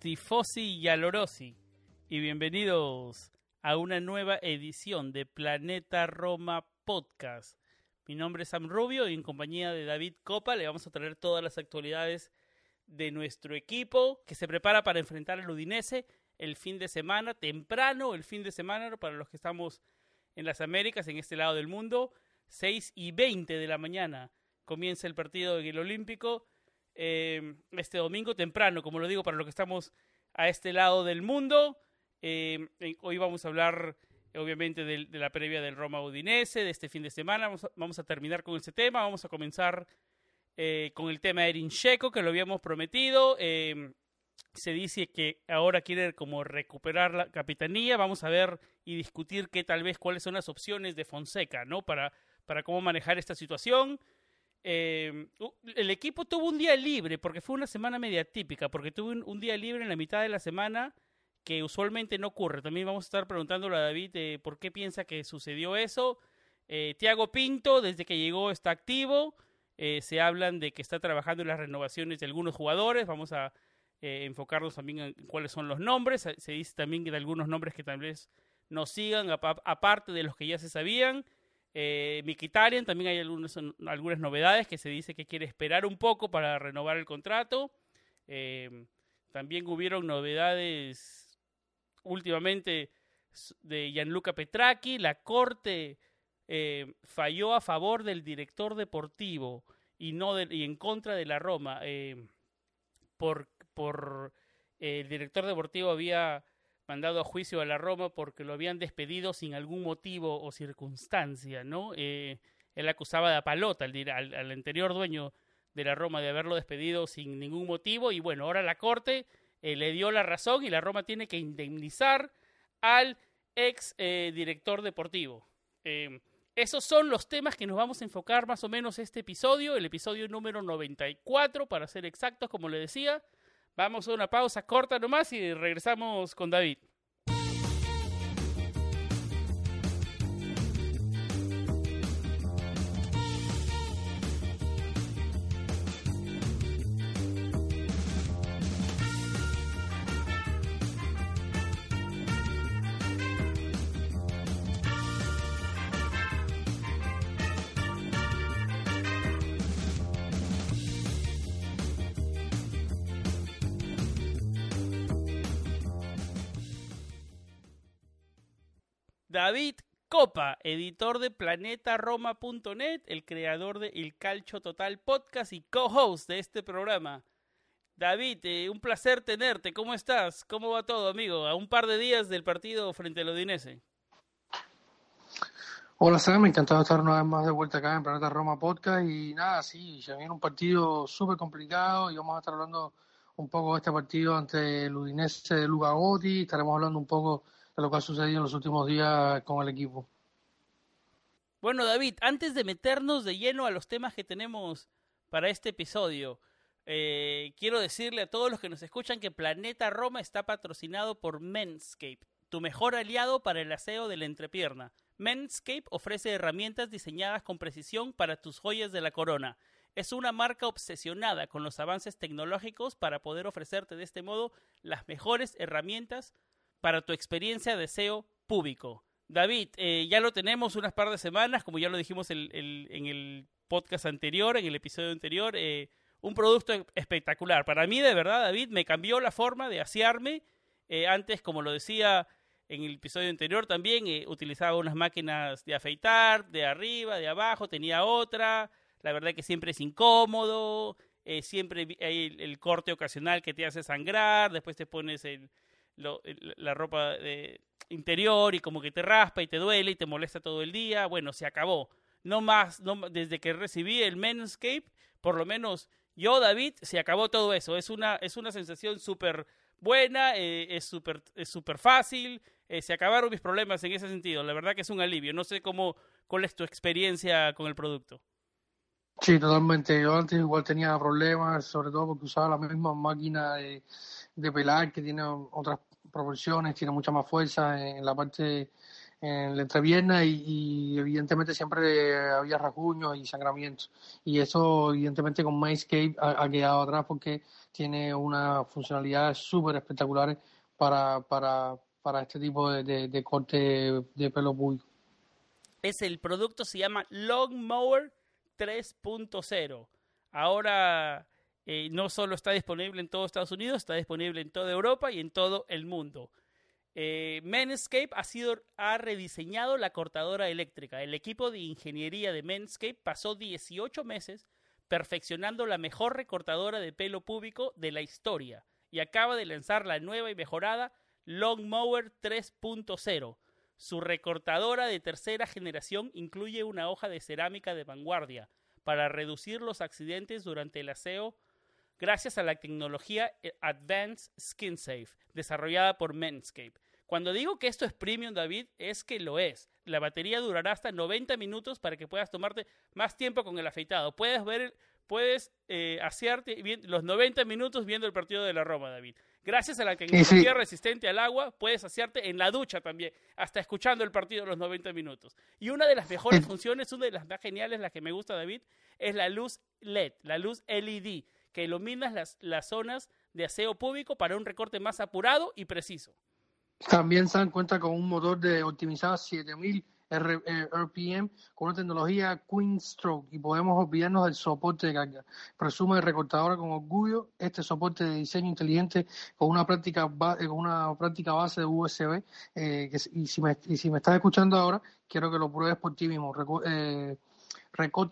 Tifosi y alorosi, y bienvenidos a una nueva edición de Planeta Roma Podcast. Mi nombre es Sam Rubio y en compañía de David Copa le vamos a traer todas las actualidades de nuestro equipo que se prepara para enfrentar al Udinese el fin de semana, temprano el fin de semana para los que estamos en las Américas, en este lado del mundo, 6 y 20 de la mañana comienza el partido en el Olímpico eh, este domingo temprano, como lo digo, para los que estamos a este lado del mundo. Eh, hoy vamos a hablar, obviamente, de, la previa del Roma Udinese, de este fin de semana. Vamos a, terminar con ese tema. Vamos a comenzar eh, con el tema de Erin Checo, que lo habíamos prometido. Eh, se dice que ahora quiere como recuperar la capitanía. Vamos a ver y discutir qué tal vez cuáles son las opciones de Fonseca, ¿no? Para, para cómo manejar esta situación. Eh, el equipo tuvo un día libre porque fue una semana media típica, porque tuvo un, día libre en la mitad de la semana que usualmente no ocurre. También vamos a estar preguntándole a David eh, por qué piensa que sucedió eso. Eh, Tiago Pinto, desde que llegó, está activo. Eh, se hablan de que está trabajando en las renovaciones de algunos jugadores. Vamos a enfocarnos también en cuáles son los nombres. Se dice también de algunos nombres que tal vez nos sigan, aparte de los que ya se sabían. Eh, Mikitarian, también hay algunas novedades que se dice que quiere esperar un poco para renovar el contrato. Eh, también hubieron novedades últimamente de Gianluca Petracchi. La corte eh, falló a favor del director deportivo y, no y en contra de la Roma. Eh, por el director deportivo había mandado a juicio a la Roma porque lo habían despedido sin algún motivo o circunstancia, ¿no? Eh, él acusaba de Apalota, al, anterior dueño de la Roma, de haberlo despedido sin ningún motivo, y bueno, ahora la Corte eh, le dio la razón y la Roma tiene que indemnizar al ex eh, director deportivo. esos son los temas que nos vamos a enfocar más o menos este episodio, el episodio número 94, para ser exactos, como le decía. Vamos a una pausa corta nomás y regresamos con David. Copa, editor de planetaroma.net, el creador de El Calcio Total Podcast y co-host de este programa. David, eh, un placer tenerte. ¿Cómo estás? ¿Cómo va todo, amigo? A un par de días del partido frente al Odinese. Hola, Sam. Encantado de estar una vez más de vuelta acá en Planeta Roma Podcast. Y nada, sí, ya viene un partido súper complicado y vamos a estar hablando un poco de este partido ante el Udinese de Luca Gotti. Estaremos hablando un poco de lo que ha sucedido en los últimos días con el equipo. Bueno, David, antes de meternos de lleno a los temas que tenemos para este episodio, eh, quiero decirle a todos los que nos escuchan que Planeta Roma está patrocinado por Menscape, tu mejor aliado para el aseo de la entrepierna. Menscape ofrece herramientas diseñadas con precisión para tus joyas de la corona. Es una marca obsesionada con los avances tecnológicos para poder ofrecerte de este modo las mejores herramientas para tu experiencia de SEO público. David, eh, ya lo tenemos unas par de semanas, como ya lo dijimos el, el, en el podcast anterior, en el episodio anterior, eh, un producto espectacular. Para mí, de verdad, David, me cambió la forma de asearme. Eh, antes, como lo decía en el episodio anterior también, utilizaba unas máquinas de afeitar, de arriba, de abajo, tenía otra. La verdad que siempre es incómodo. siempre hay el, corte ocasional que te hace sangrar, después te pones el, la ropa de interior y como que te raspa y te duele y te molesta todo el día. Bueno, se acabó. No más, no, desde que recibí el Manscape, por lo menos yo, David, se acabó todo eso. Es una, es una sensación súper buena, eh, es súper es super fácil, eh, se acabaron mis problemas en ese sentido. La verdad que es un alivio. No sé cómo, cuál es tu experiencia con el producto. Sí, totalmente. Yo antes igual tenía problemas, sobre todo porque usaba la misma máquina de, de pelar que tiene otras proporciones, tiene mucha más fuerza en la parte en la entrepierna y, evidentemente siempre había rasguños y sangramientos. Y eso evidentemente con MyScape ha, quedado atrás porque tiene una funcionalidad súper espectacular para, para, para este tipo de, de, corte de pelo público. Es el producto, se llama Long Mower 3.0. Ahora eh, no solo está disponible en todo Estados Unidos, está disponible en toda Europa y en todo el mundo. Eh, Manscape ha, sido, ha rediseñado la cortadora eléctrica. El equipo de ingeniería de Manscape pasó 18 meses perfeccionando la mejor recortadora de pelo público de la historia y acaba de lanzar la nueva y mejorada Long Mower 3.0. Su recortadora de tercera generación incluye una hoja de cerámica de vanguardia para reducir los accidentes durante el aseo gracias a la tecnología eh, Advanced Skin Safe, desarrollada por Manscaped. Cuando digo que esto es premium, David, es que lo es. La batería durará hasta 90 minutos para que puedas tomarte más tiempo con el afeitado. Puedes ver, puedes eh, asearte los 90 minutos viendo el partido de la Roma, David. Gracias a la tecnología resistente al agua, puedes asearte en la ducha también, hasta escuchando el partido los 90 minutos. Y una de las mejores funciones, una de las más geniales, la que me gusta, David, es la luz LED, la luz LED que iluminas las, las zonas de aseo público para un recorte más apurado y preciso. También se dan cuenta con un motor de optimizado 7000 RPM con una tecnología Queen Stroke y podemos olvidarnos del soporte de carga. Presume recortadora con orgullo este soporte de diseño inteligente con una práctica con una práctica base de USB eh, y, si me, y si me estás escuchando ahora quiero que lo pruebes por ti mismo. Eh,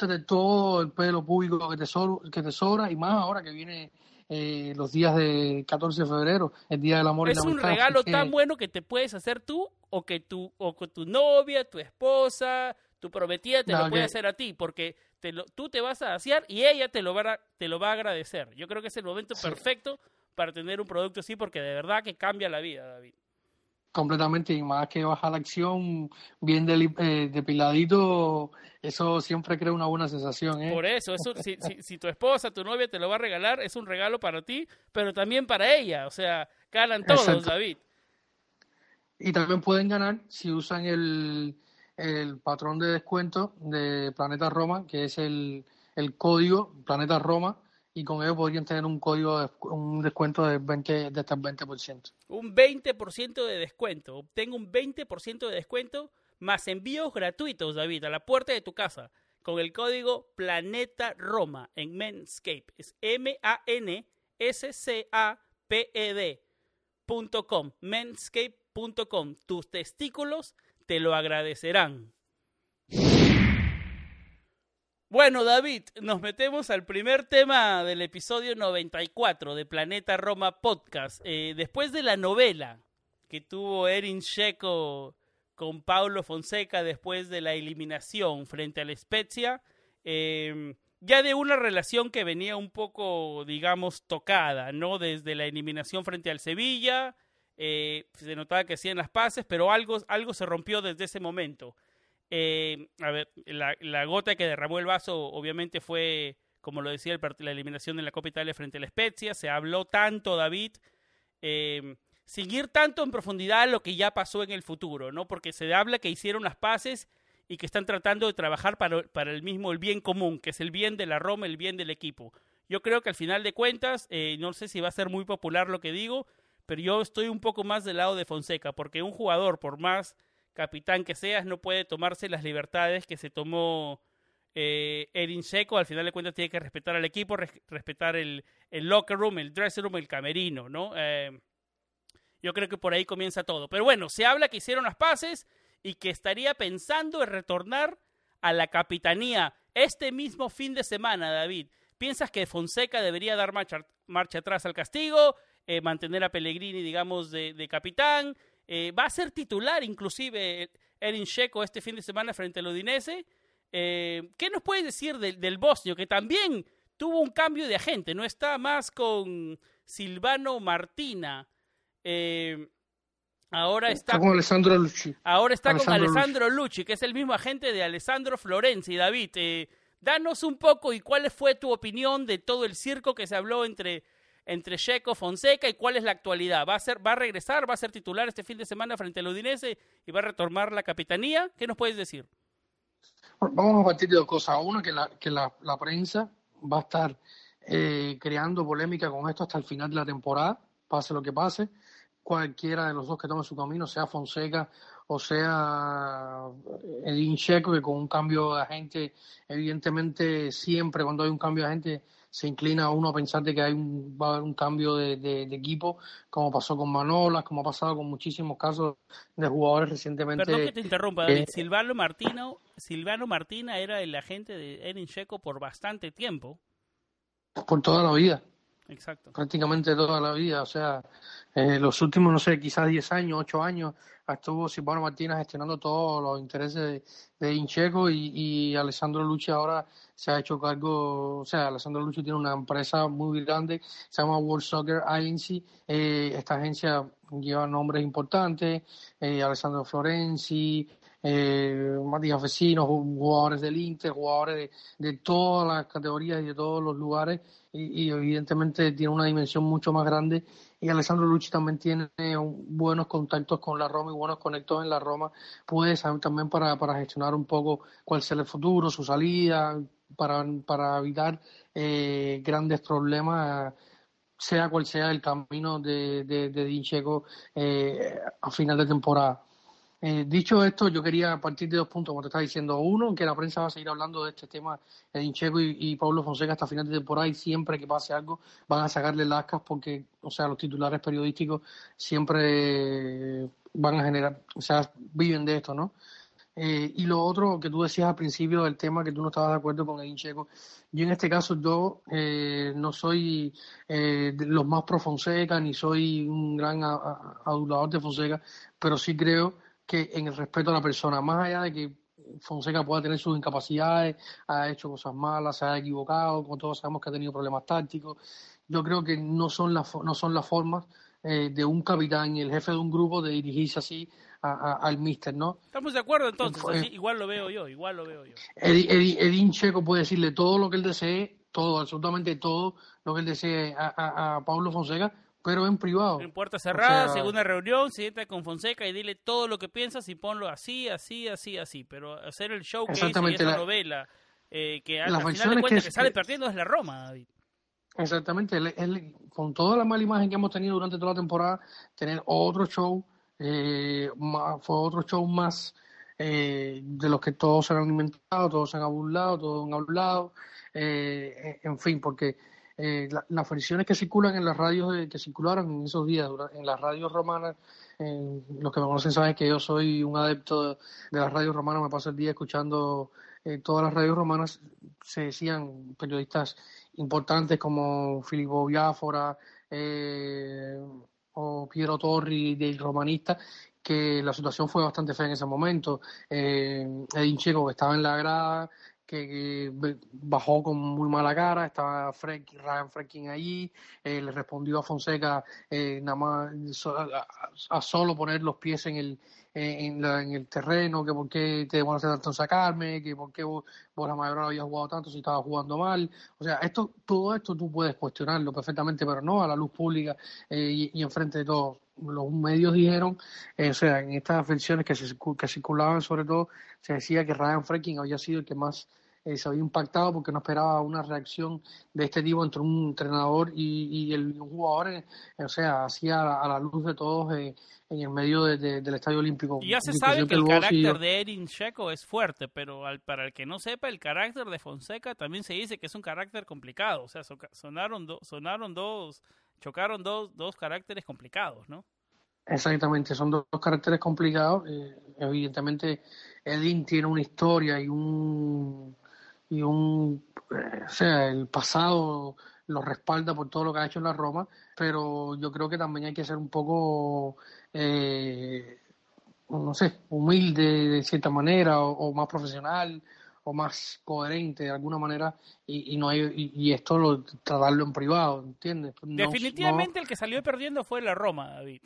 de todo el pelo público que te, que te sobra y más ahora que viene eh, los días de 14 de febrero, el Día del Amor es y la Es un regalo tan bueno que te puedes hacer tú o que tu, o que tu novia, tu esposa, tu prometida te lo puede hacer a ti, porque te lo, tú te vas a asear y ella te lo, va a, te lo va a agradecer. Yo creo que es el momento perfecto para tener un producto así, porque de verdad que cambia la vida, David. Completamente, y más que baja la acción bien eh, depiladito, eso siempre crea una buena sensación. ¿eh? Por eso, eso si, si, tu esposa, tu novia te lo va a regalar, es un regalo para ti, pero también para ella, o sea, ganan todos, David. Y también pueden ganar si usan el, el patrón de descuento de Planeta Roma, que es el, el código Planeta Roma, y con ello podrían tener un código, de, un descuento de, 20, de hasta el 20%. Un 20% de descuento. Obtengo un 20% de descuento más envíos gratuitos, David, a la puerta de tu casa con el código Planeta Roma en Manscape. Es M-A-N-S-C-A-P-E-D.com. Manscape.com. Tus testículos te lo agradecerán. Bueno, David, nos metemos al primer tema del episodio 94 de Planeta Roma Podcast. Eh, después de la novela que tuvo Erin Checo con Paulo Fonseca después de la eliminación frente al Spezia, eh, ya de una relación que venía un poco, digamos, tocada, ¿no? Desde la eliminación frente al Sevilla, eh, se notaba que hacían las paces, pero algo, algo se rompió desde ese momento. Eh, a ver, la, gota que derramó el vaso obviamente fue, como lo decía, el, la eliminación en la Copa Italia frente a la Spezia. Se habló tanto, David, eh, seguir tanto en profundidad lo que ya pasó en el futuro, ¿no? Porque se habla que hicieron las paces y que están tratando de trabajar para, para el mismo, el bien común, que es el bien de la Roma, el bien del equipo. Yo creo que al final de cuentas, eh, no sé si va a ser muy popular lo que digo, pero yo estoy un poco más del lado de Fonseca, porque un jugador, por más capitán que seas, no puede tomarse las libertades que se tomó eh, Erin Seco. Al final de cuentas tiene que respetar al equipo, respetar el, el, locker room, el dressing room, el camerino, ¿no? Eh, yo creo que por ahí comienza todo. Pero bueno, se habla que hicieron las paces y que estaría pensando en retornar a la capitanía este mismo fin de semana, David. ¿Piensas que Fonseca debería dar marcha, marcha atrás al castigo, eh, mantener a Pellegrini, digamos, de, de capitán? Eh, ¿Va a ser titular inclusive Erin Checo este fin de semana frente al Udinese? Eh, ¿Qué nos puedes decir del, del bosnio, que también tuvo un cambio de agente? No está más con Silvano Martina. Eh, ahora está, Está con Alessandro Lucci. ahora está con Alessandro Alessandro Lucci, que es el mismo agente de Alessandro Florenzi. David, danos un poco y cuál fue tu opinión de todo el circo que se habló entre entre Checo, Fonseca y cuál es la actualidad. ¿Va a ser, va a regresar, va a ser titular este fin de semana frente al Udinese y va a retomar la capitanía? ¿Qué nos puedes decir? Vamos a partir de dos cosas. Una, que la, que la, prensa va a estar eh, creando polémica con esto hasta el final de la temporada, pase lo que pase. Cualquiera de los dos que tome su camino, sea Fonseca o sea Edin Checo, que con un cambio de agente, evidentemente siempre cuando hay un cambio de agente se inclina uno a pensar de que hay un, va a haber un cambio de, de, de equipo, como pasó con Manolas, como ha pasado con muchísimos casos de jugadores recientemente. Perdón que te interrumpa, David. eh, Silvano Martino, Silvano Martina era el agente de Erin Checo por bastante tiempo. por toda la vida. Exacto. prácticamente toda la vida, o sea, eh, los últimos, no sé, quizás 10 años, 8 años, estuvo Silvano Martínez gestionando todos los intereses de, de Incheco y, y Alessandro Lucci ahora se ha hecho cargo, o sea, Alessandro Lucci tiene una empresa muy grande, se llama World Soccer Agency, eh, esta agencia lleva nombres importantes, eh, Alessandro Florenzi, eh, Matías Vecinos, jugadores del Inter, jugadores de, todas las categorías y de todos los lugares y, evidentemente tiene una dimensión mucho más grande y Alessandro Lucci también tiene buenos contactos con la Roma y buenos conectos en la Roma, puede saber también para, para gestionar un poco cuál será el futuro, su salida, para, para evitar eh, grandes problemas, sea cual sea el camino de, de, de Dincheco eh, a final de temporada. Eh, dicho esto, yo quería partir de dos puntos, como te estaba diciendo. Uno, que la prensa va a seguir hablando de este tema de Incheco y, Pablo Fonseca hasta final de temporada y siempre que pase algo van a sacarle lascas porque, o sea, los titulares periodísticos siempre van a generar, o sea, viven de esto, ¿no? Eh, y lo otro que tú decías al principio del tema que tú no estabas de acuerdo con Edin Checo, yo en este caso yo eh, no soy eh, los más pro Fonseca ni soy un gran adulador de Fonseca, pero sí creo que en el respeto a la persona, más allá de que Fonseca pueda tener sus incapacidades, ha hecho cosas malas, se ha equivocado, como todos sabemos que ha tenido problemas tácticos, yo creo que no son las no son las formas eh, de un capitán y el jefe de un grupo de dirigirse así a- a- al míster, ¿no? Estamos de acuerdo entonces, así, igual lo veo yo, igual lo veo yo. Edi- Edi- Edin Checo puede decirle todo lo que él desee, todo, absolutamente todo lo que él desee a, a, a Pablo Fonseca, pero en privado. En puerta cerrada, sea- segunda reunión, siéntate con Fonseca y dile todo lo que piensas y ponlo así, así, así, así. Pero hacer el show que esa la- novela eh, que al final de cuentas que que, sale es- perdiendo es la Roma, David. Exactamente, él, él- con toda la mala imagen que hemos tenido durante toda la temporada, tener otro show, eh, ma- fue otro show más eh, de los que todos se han alimentado, todos se han burlado, todos han hablado, eh, en fin, porque eh, la- las versiones que circulan en las radios, eh, que circularon en esos días, en las radios romanas, eh, los que me conocen saben que yo soy un adepto de, de las radios romanas, me paso el día escuchando eh, todas las radios romanas, se decían periodistas importantes como Filippo Biafora eh, o Piero Torri del Romanista, que la situación fue bastante fea en ese momento. Eh, Edin Checo, estaba en la grada, que, bajó con muy mala cara, estaba Frank, Ryan Franklin allí, eh, le respondió a Fonseca eh, nada más a solo poner los pies en el en, la- en el terreno, que por qué te demoraste tanto sacarme, que por qué vos, vos la mayor no habías jugado tanto si estabas jugando mal. O sea, esto, todo esto tú puedes cuestionarlo perfectamente, pero no a la luz pública eh, y, y enfrente de todos. Los medios dijeron, eh, o sea, en estas versiones que, se, que circulaban sobre todo, se decía que Ryan Franklin había sido el que más eh, se había impactado porque no esperaba una reacción de este tipo entre un entrenador y, y el, un jugador, eh, o sea, hacía a la, a la luz de todos eh, en el medio de- de- del Estadio Olímpico. Y ya se sabe que el carácter de Erin Checo es fuerte, pero al- para el que no sepa, el carácter de Fonseca también se dice que es un carácter complicado. O sea, so- sonaron, do- sonaron dos, chocaron dos, dos caracteres complicados, ¿no? Exactamente, son dos, dos caracteres complicados. eh, evidentemente, Edin tiene una historia y un y un, eh, o sea, el pasado lo respalda por todo lo que ha hecho en la Roma, pero yo creo que también hay que ser un poco, eh, no sé, humilde de cierta manera o, más profesional o más coherente de alguna manera y, no hay y, esto lo tratarlo en privado, ¿entiendes? Definitivamente el que salió perdiendo fue la Roma, David.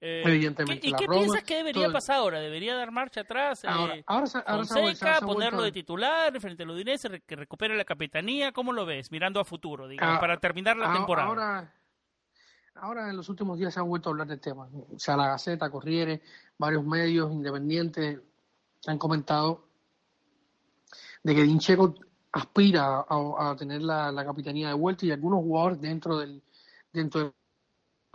Eh, Evidentemente. ¿Y qué piensas que debería pasar ahora? ¿Debería dar marcha atrás? Ahora, eh, ahora, Fonseca, ponerlo de titular frente al Udinese, que recupere la capitanía. ¿Cómo lo ves? Mirando a futuro, digamos, ah, para terminar la temporada. Ahora, ahora en los últimos días se han vuelto a hablar del tema. O sea, la Gaceta, Corriere, varios medios independientes han comentado de que Dincheco aspira a, tener la, la, capitanía de vuelta y algunos jugadores dentro del dentro del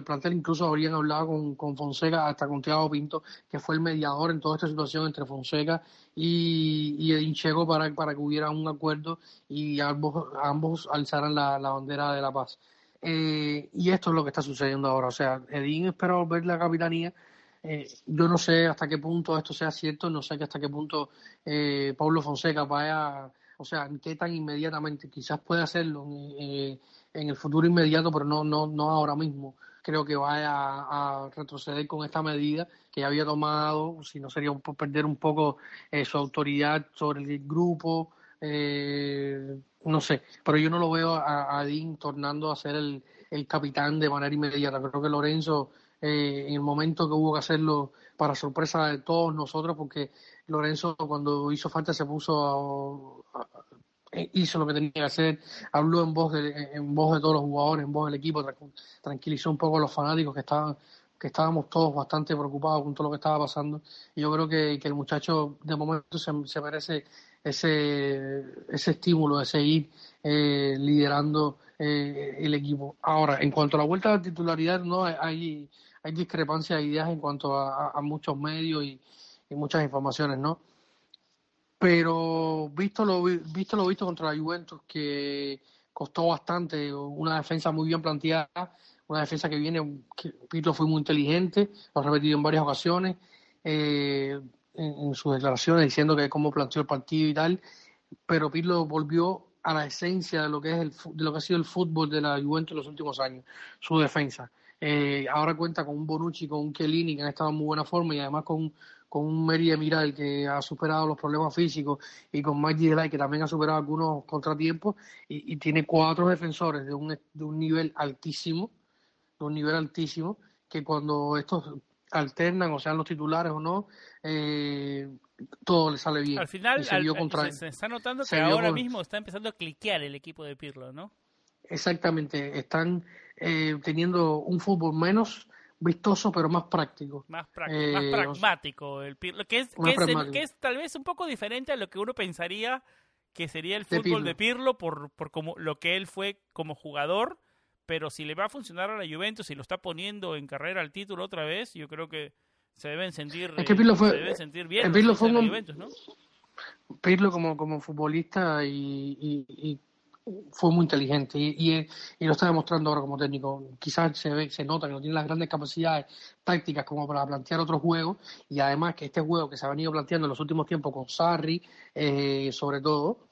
plantel incluso habrían hablado con, con, Fonseca, hasta con Thiago Pinto, que fue el mediador en toda esta situación entre Fonseca y, y Edin Checo para, para que hubiera un acuerdo y ambos, ambos alzaran la, bandera de la paz. Eh, y esto es lo que está sucediendo ahora. O sea, Edin espera volver la capitanía. Eh, yo no sé hasta qué punto esto sea cierto, no sé hasta qué punto eh, Pablo Fonseca vaya, o sea, qué tan inmediatamente, quizás puede hacerlo en, en el futuro inmediato, pero no, no, no ahora mismo creo que vaya a, retroceder con esta medida que ya había tomado, si no sería un, perder un poco eh, su autoridad sobre el grupo, eh, no sé, pero yo no lo veo a, a Dean tornando a ser el, el, capitán de manera inmediata. Creo que Lorenzo, eh, en el momento que hubo que hacerlo, para sorpresa de todos nosotros, porque Lorenzo cuando hizo falta se puso a, hizo lo que tenía que hacer, habló en voz de, en voz de todos los jugadores, en voz del equipo, tranquilizó un poco a los fanáticos que estaban que estábamos todos bastante preocupados con todo lo que estaba pasando. Y yo creo que, el muchacho de momento se, merece ese, ese estímulo, ese ir eh, liderando eh, el equipo. Ahora, en cuanto a la vuelta a la titularidad, no hay, hay discrepancias de ideas en cuanto a, muchos medios y muchas informaciones, ¿no? Pero visto lo visto lo visto contra la Juventus que costó bastante una defensa muy bien planteada una defensa que viene que Pirlo fue muy inteligente lo ha repetido en varias ocasiones eh, en, sus declaraciones diciendo que cómo planteó el partido y tal pero Pirlo volvió a la esencia de lo que es el de lo que ha sido el fútbol de la Juventus en los últimos años su defensa. Eh, ahora cuenta con un Bonucci con un Chiellini que han estado en muy buena forma y además con con un Meri Miral que ha superado los problemas físicos y con Mike Delay que también ha superado algunos contratiempos y, tiene cuatro defensores de un, de un nivel altísimo, de un nivel altísimo, que cuando estos alternan o sean los titulares o no, eh, todo le sale bien. Al final, se, está notando que ahora mismo está empezando a cliquear el equipo de Pirlo, ¿no? Exactamente, están eh, teniendo un fútbol menos vistoso pero más práctico. Más, práctico, más eh, pragmático. El, que, es, que, es tal vez un poco diferente a lo que uno pensaría que sería el fútbol de Pirlo, por, por como, lo que él fue como jugador. Pero si le va a funcionar a la Juventus y lo está poniendo en carrera al título otra vez, yo creo que se deben sentir, es que Pirlo fue, se deben sentir bien. Pirlo fue un, Juventus, ¿no? Pirlo como, como futbolista y fue muy inteligente y, y, lo está demostrando ahora como técnico. Quizás se ve, se nota que no tiene las grandes capacidades tácticas como para plantear otros juegos y además que este juego que se ha venido planteando en los últimos tiempos con Sarri, eh, sobre todo,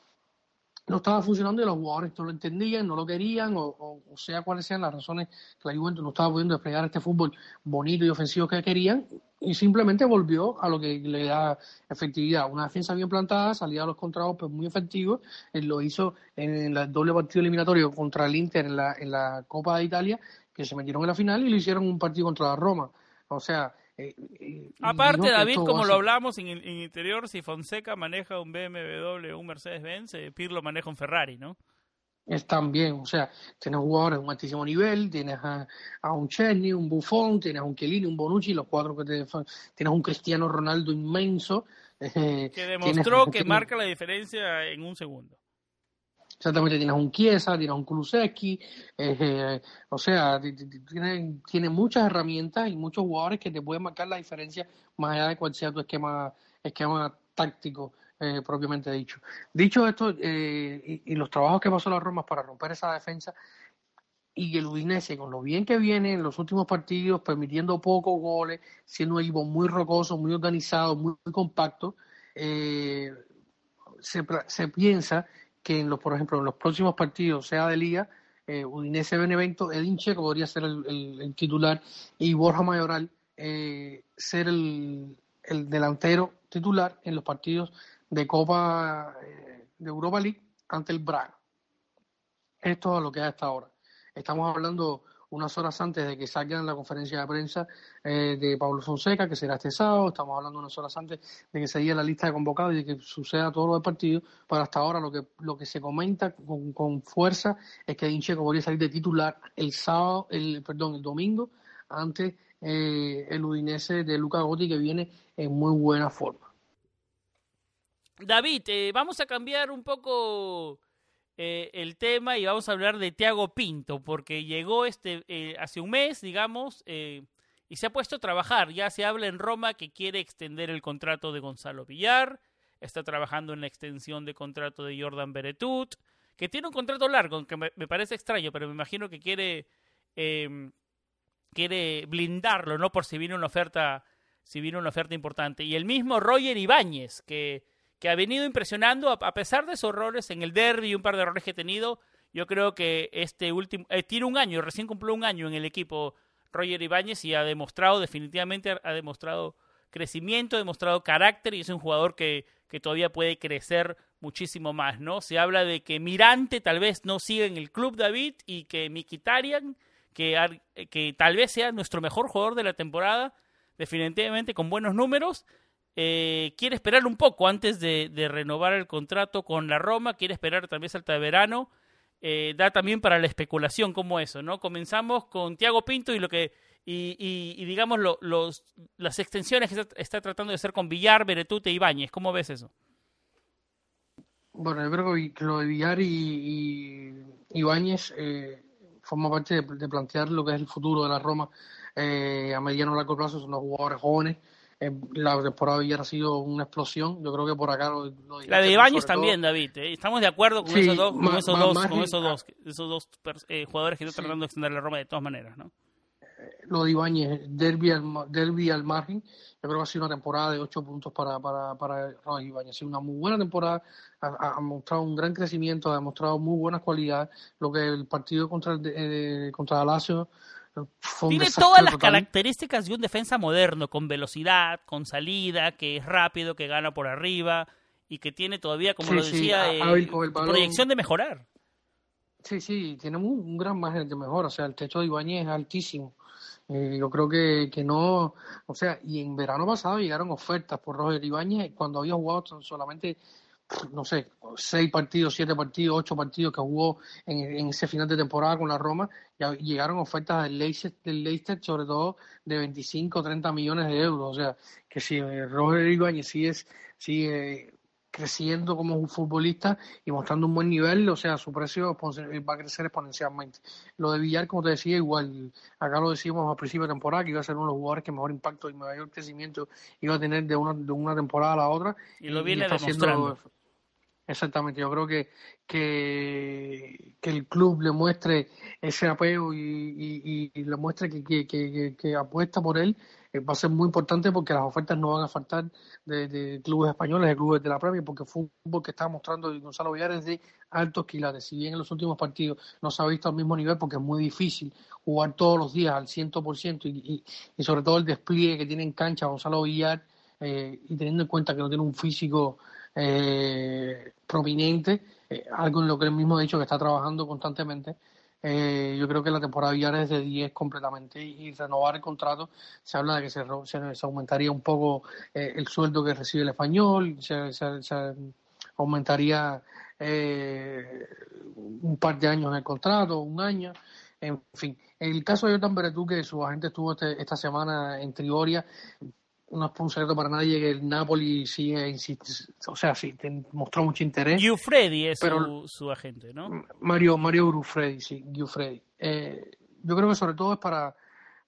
no estaba funcionando y los jugadores no lo entendían, no lo querían, o, sea cuáles sean las razones que la Juventus no estaba pudiendo desplegar este fútbol bonito y ofensivo que querían, y simplemente volvió a lo que le da efectividad. Una defensa bien plantada, salida a los pues muy efectivos, él lo hizo en el doble partido eliminatorio contra el Inter en la, en la Copa de Italia, que se metieron en la final y lo hicieron un partido contra la Roma. O sea, eh, eh, Aparte, David, como lo hablamos en, en, interior, si Fonseca maneja un BMW, un Mercedes-Benz, eh, Pirlo maneja un Ferrari, ¿no? Es también, o sea, tienes jugadores de un altísimo nivel, tienes a, un Chesney, un Buffon, tienes a un Chiellini, un Bonucci, los cuatro que te, tienes un Cristiano Ronaldo inmenso. que demostró que marca la diferencia en un segundo. Exactamente, tienes un Chiesa, tienes un Kulusevski, eh, o sea, tiene, tiene, muchas herramientas y muchos jugadores que te pueden marcar la diferencia más allá de cuál sea tu esquema, táctico eh, propiamente dicho. Dicho esto, eh, y, los trabajos que pasó la Roma para romper esa defensa, y el Udinese, con lo bien que viene en los últimos partidos, permitiendo pocos goles, siendo un equipo muy rocoso, muy organizado, muy, compacto, se piensa que en los, por ejemplo, en los próximos partidos, sea de liga, eh, Udinese Benevento, Edin Checo podría ser el, titular y Borja Mayoral eh, ser el, delantero titular en los partidos de Copa eh, de Europa League ante el Braga. Esto es lo que hay hasta ahora. Estamos hablando unas horas antes de que salgan la conferencia de prensa eh, de Pablo Fonseca, que será este sábado. Estamos hablando unas horas antes de que se diga la lista de convocados y de que suceda todo lo del partido. Pero hasta ahora lo que, lo que se comenta con, fuerza es que Incheco podría salir de titular el sábado, el, perdón, el domingo ante eh, el Udinese de Luca Gotti, que viene en muy buena forma. David, eh, vamos a cambiar un poco eh, el tema y vamos a hablar de Tiago Pinto, porque llegó este eh, hace un mes, digamos, eh, y se ha puesto a trabajar. Ya se habla en Roma que quiere extender el contrato de Gonzalo Villar, está trabajando en la extensión de contrato de Jordan Beretut, que tiene un contrato largo, que me, parece extraño, pero me imagino que quiere, em, quiere blindarlo, ¿no? Por si viene una oferta, si viene una oferta importante. Y el mismo Roger Ibáñez, que que ha venido impresionando a, pesar de sus errores en el derby y un par de errores que ha tenido. Yo creo que este último eh, tiene un año, recién cumplió un año en el equipo Roger Ibáñez y ha demostrado definitivamente ha demostrado crecimiento, ha demostrado carácter y es un jugador que, que todavía puede crecer muchísimo más, ¿no? Se habla de que Mirante tal vez no siga en el club David y que Mikitarian, que, que tal vez sea nuestro mejor jugador de la temporada, definitivamente con buenos números, eh, quiere esperar un poco antes de, renovar el contrato con la Roma, quiere esperar tal vez hasta verano, eh, da también para la especulación como eso, ¿no? Comenzamos con Tiago Pinto y lo que y, digamos los, las extensiones que está, tratando de hacer con Villar, Beretute y Ibáñez, ¿cómo ves eso? Bueno, yo creo que lo de Villar y, Ibáñez eh, forma parte de, plantear lo que es el futuro de la Roma a mediano o largo plazo, son los jugadores jóvenes la temporada ha sido una explosión. Yo creo que por acá lo, La de Ibañez también, David. ¿eh? Estamos de acuerdo con esos dos, con esos dos, con esos dos, esos dos eh, jugadores que están tratando de extender la Roma de todas maneras, ¿no? Lo de Ibáñez, derby al, derby al margen, yo creo que ha sido una temporada de ocho puntos para, para, para Ibáñez. Ha sido una muy buena temporada, ha, mostrado un gran crecimiento, ha demostrado muy buenas cualidades. Lo que el partido contra, el, eh, contra Lazio tiene todas las características de un defensa moderno, con velocidad, con salida, que es rápido, que gana por arriba y que tiene todavía, como lo decía, eh, proyección de mejorar. Sí, sí, tiene un, gran margen de mejora. O sea, el techo de Ibañez es altísimo. Eh, yo creo que, que no, o sea, y en verano pasado llegaron ofertas por Roger Ibáñez cuando había jugado solamente no sé, seis partidos, siete partidos, ocho partidos que jugó en, ese final de temporada con la Roma, ya llegaron ofertas del Leicester, del Leicester sobre todo de 25 o 30 millones de euros. O sea, que si eh, Roger Ibáñez sigue, sigue creciendo como un futbolista y mostrando un buen nivel, o sea, su precio va a crecer exponencialmente. Lo de Villar, como te decía, igual, acá lo decimos al principio de temporada, que iba a ser uno de los jugadores que mejor impacto y mayor crecimiento iba a tener de una, de una temporada a la otra. Y lo viene demostrando. Exactamente, yo creo que, que, el club le muestre ese apego y, le muestre que, apuesta por él eh, va a ser muy importante porque las ofertas no van a faltar de, clubes españoles, de clubes de la Premier, porque fútbol que está mostrando Gonzalo Villares de altos quilates. Si bien en los últimos partidos no se ha visto al mismo nivel porque es muy difícil jugar todos los días al 100% y, y, sobre todo el despliegue que tiene en cancha Gonzalo Villar eh, y teniendo en cuenta que no tiene un físico eh, prominente, eh, algo en lo que él mismo ha dicho que está trabajando constantemente. Eh, yo creo que la temporada Villar es de 10 completamente y, renovar el contrato, se habla de que se, aumentaría un poco eh, el sueldo que recibe el español, se, se aumentaría un par de años en el contrato, un año, en fin. El caso de Jordan Beretú, que su agente estuvo este, esta semana en Trigoria, no es un secreto para nadie que el Napoli sigue, o sea, sí, mostró mucho interés. Giuffredi es su, agente, ¿no? Mario, Mario Giuffredi, sí, Giuffredi. Eh, yo creo que sobre todo es para,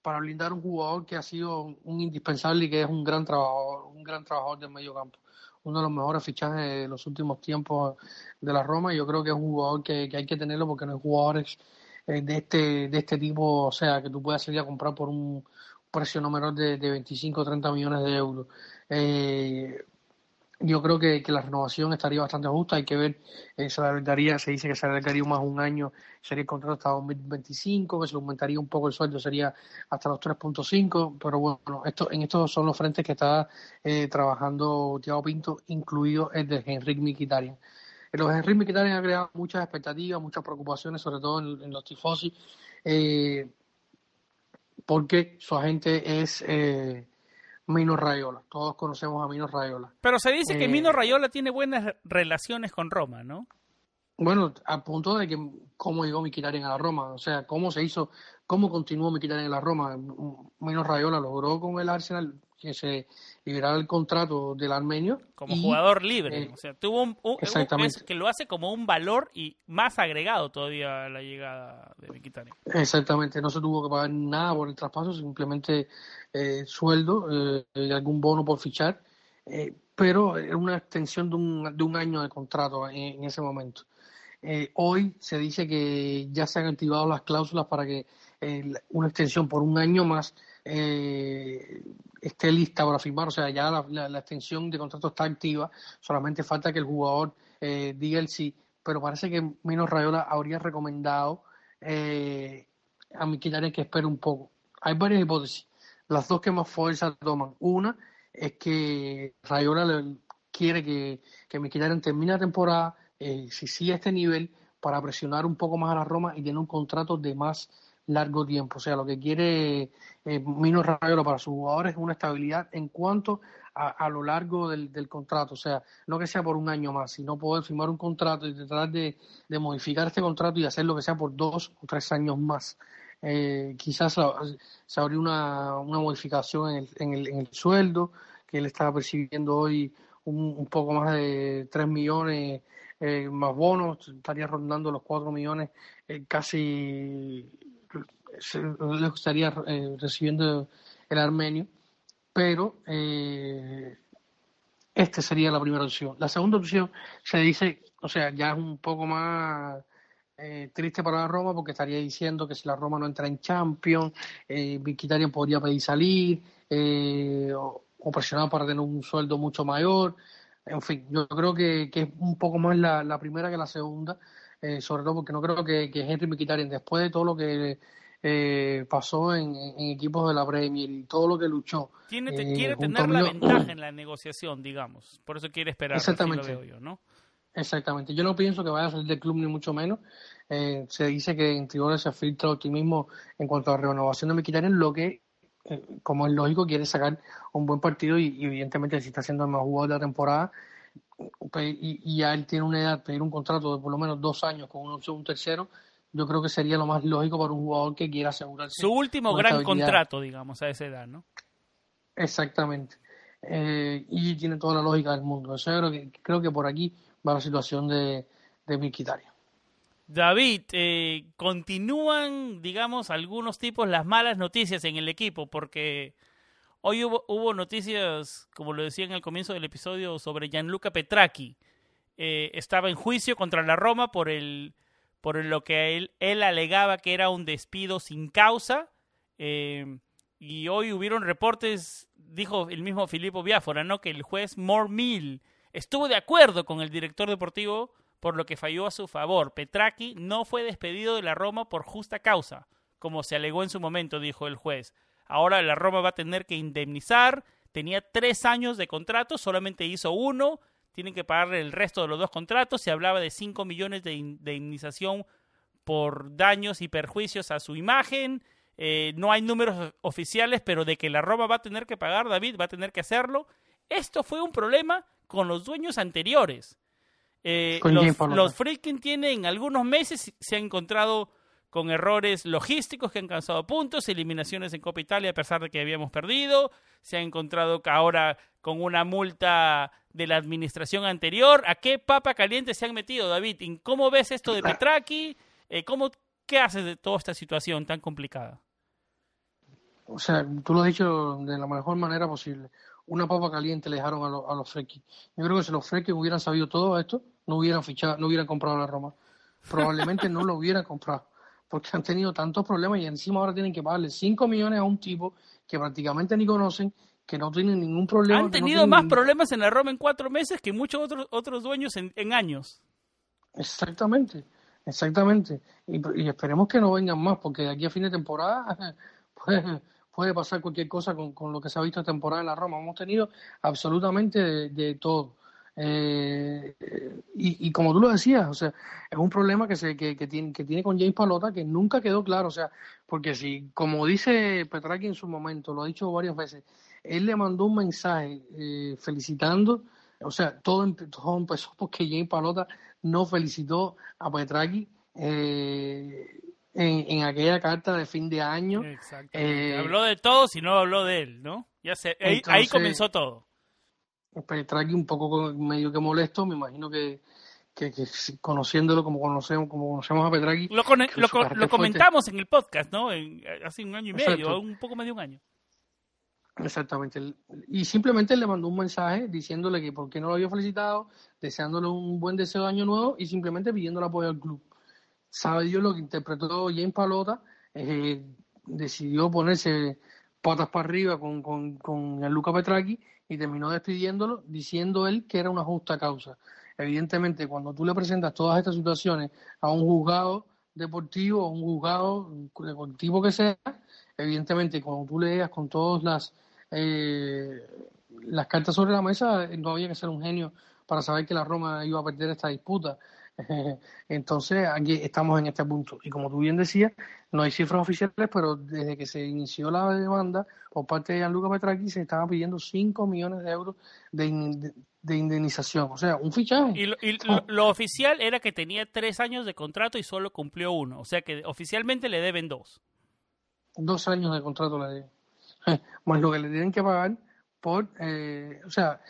para blindar un jugador que ha sido un indispensable y que es un gran trabajador, un gran trabajador del medio campo. Uno de los mejores fichajes de los últimos tiempos de la Roma. Yo creo que es un jugador que, hay que tenerlo porque no hay jugadores eh, de este de este tipo, o sea, que tú puedas salir a comprar por un precio no menor de, de 25 o 30 millones de euros. Eh, yo creo que, la renovación estaría bastante justa. Hay que ver, eh, se alargaría, se dice que se alargaría más un año, sería el contrato hasta 2025, que se aumentaría un poco el sueldo, sería hasta los 3.5. Pero bueno, esto, en estos son los frentes que está eh, trabajando Thiago Pinto, incluido el de Enrique Mkhitaryan. Los Enrique Mkhitaryan ha creado muchas expectativas, muchas preocupaciones, sobre todo en, los tifosi, eh, porque su agente es eh, Mino Rayola. Todos conocemos a Mino Rayola. Pero se dice que Mino eh, Rayola tiene buenas relaciones con Roma, ¿no? Bueno, a punto de que cómo llegó Mkhitaryan a la Roma, o sea, cómo se hizo, cómo continuó Mkhitaryan en la Roma. Mino Rayola logró con el Arsenal que se liberara el contrato del armenio. Como jugador libre, eh, o sea, tuvo un, que lo hace como un valor y más agregado todavía a la llegada de Mkhitaryan. Exactamente, no se tuvo que pagar nada por el traspaso, simplemente eh, sueldo eh, y algún bono por fichar, pero era una extensión de un, de un año de contrato en, ese momento. hoy se dice que ya se han activado las cláusulas para que una extensión por un año más eh, esté lista para firmar, o sea, ya la, extensión de contrato está activa, solamente falta que el jugador eh, diga el sí, pero parece que Mino Rayola habría recomendado eh, a Miquelaren que espere un poco. Hay varias hipótesis, las dos que más fuerza toman. Una es que Rayola quiere que, que termine la temporada, eh, si sigue este nivel, para presionar un poco más a la Roma y tener un contrato de más largo tiempo. O sea, lo que quiere eh, Mino Rayola para sus jugadores es una estabilidad en cuanto a, lo largo del, contrato. O sea, no que sea por un año más, sino poder firmar un contrato y tratar de, modificar este contrato y hacer lo que sea por dos o tres años más. Eh, quizás se habría una, una modificación en el, en, el, en el sueldo, que él estaba percibiendo hoy un, un poco más de 3 millones eh, más bonos, estaría rondando los 4 millones eh, casi le estaría eh, recibiendo el armenio, pero eh, esta sería la primera opción. La segunda opción se dice, o sea, ya es un poco más eh, triste para la Roma porque estaría diciendo que si la Roma no entra en Champions, eh, podría pedir salir o, presionar para tener un sueldo mucho mayor. En fin, yo creo que, es un poco más la, primera que la segunda, sobre todo porque no creo que, que Henry Mkhitaryan, después de todo lo que eh, pasó en, equipos de la Premier y todo lo que luchó. Tiene, eh, quiere tener la ventaja en la negociación, digamos. Por eso quiere esperar. Exactamente. yo, ¿no? Exactamente. Yo no pienso que vaya a salir del club ni mucho menos. Eh, se dice que en tribunales se filtra optimismo en cuanto a renovación de Mkhitaryan, lo que, como es lógico, quiere sacar un buen partido y, evidentemente si está haciendo el más jugador de la temporada pues, y, ya él tiene una edad, pedir un contrato de por lo menos dos años con un, un tercero, yo creo que sería lo más lógico para un jugador que quiera asegurarse. Su último gran contrato, digamos, a esa edad, ¿no? Exactamente. Eh, y tiene toda la lógica del mundo. Eso creo que, creo que por aquí va la situación de, de David, eh, continúan, digamos, algunos tipos las malas noticias en el equipo, porque hoy hubo, hubo noticias, como lo decía en el comienzo del episodio, sobre Gianluca Petracchi. Eh, estaba en juicio contra la Roma por el por lo que él, él alegaba que era un despido sin causa. Eh, y hoy hubieron reportes, dijo el mismo Filippo Biafora, ¿no? que el juez Moore estuvo de acuerdo con el director deportivo por lo que falló a su favor. Petraki no fue despedido de la Roma por justa causa, como se alegó en su momento, dijo el juez. Ahora la Roma va a tener que indemnizar. Tenía tres años de contrato, solamente hizo uno tienen que pagarle el resto de los dos contratos. Se hablaba de 5 millones de indemnización por daños y perjuicios a su imagen. Eh, no hay números oficiales, pero de que la Roma va a tener que pagar, David va a tener que hacerlo. Esto fue un problema con los dueños anteriores. Eh, los, los Freaking tienen algunos meses se han encontrado con errores logísticos que han causado puntos, eliminaciones en Copa Italia a pesar de que habíamos perdido, se ha encontrado ahora con una multa de la administración anterior. ¿A qué papa caliente se han metido, David? ¿Cómo ves esto de Petraki? Eh, ¿cómo, ¿Qué haces de toda esta situación tan complicada? O sea, tú lo has dicho de la mejor manera posible. Una papa caliente le dejaron a, a los Freki. Yo creo que si los Freki hubieran sabido todo esto, no hubieran fichado, no hubieran comprado la Roma. Probablemente no lo hubieran comprado porque han tenido tantos problemas y encima ahora tienen que pagarle 5 millones a un tipo que prácticamente ni conocen, que no tienen ningún problema. Han tenido más problemas en la Roma en cuatro meses que muchos otros, otros dueños en, en años. Exactamente, exactamente. Y, y, esperemos que no vengan más, porque de aquí a fin de temporada puede, puede pasar cualquier cosa con, con, lo que se ha visto esta temporada en la Roma. Hemos tenido absolutamente de, de todo. Eh, y, y, como tú lo decías, o sea, es un problema que, se, que, que, tiene, que tiene con James Palota que nunca quedó claro, o sea, porque si, como dice Petraki en su momento, lo ha dicho varias veces, él le mandó un mensaje eh, felicitando, o sea, todo, todo, empezó porque James Palota no felicitó a Petraki eh, en, en, aquella carta de fin de año. Eh, habló de todo, si no habló de él, ¿no? Ya sé, ahí, entonces, ahí comenzó todo. Petraki un poco medio que molesto, me imagino que, que, que, conociéndolo como conocemos como conocemos a Petraki. Lo, con, lo, lo comentamos en el podcast, ¿no? En, hace un año y medio, Exacto. un poco medio un año. Exactamente. Y simplemente le mandó un mensaje diciéndole que por qué no lo había felicitado, deseándole un buen deseo de año nuevo y simplemente pidiéndole apoyo al club. Sabe Dios lo que interpretó James Palota, eh, decidió ponerse patas para arriba con, con, con el Luca Petraki y terminó despidiéndolo diciendo él que era una justa causa. Evidentemente, cuando tú le presentas todas estas situaciones a un juzgado deportivo, a un juzgado deportivo que sea, evidentemente cuando tú leas con todas las eh, las cartas sobre la mesa, no había que ser un genio para saber que la Roma iba a perder esta disputa. Entonces, aquí estamos en este punto. Y como tú bien decías, no hay cifras oficiales, pero desde que se inició la demanda por parte de Gianluca Petraki, se estaban pidiendo 5 millones de euros de, de indemnización. O sea, un fichaje. Y, lo, y lo, lo, oficial era que tenía tres años de contrato y solo cumplió uno. O sea que oficialmente le deben dos. Dos años de contrato le deben. Más lo que le tienen que pagar por. Eh, o sea,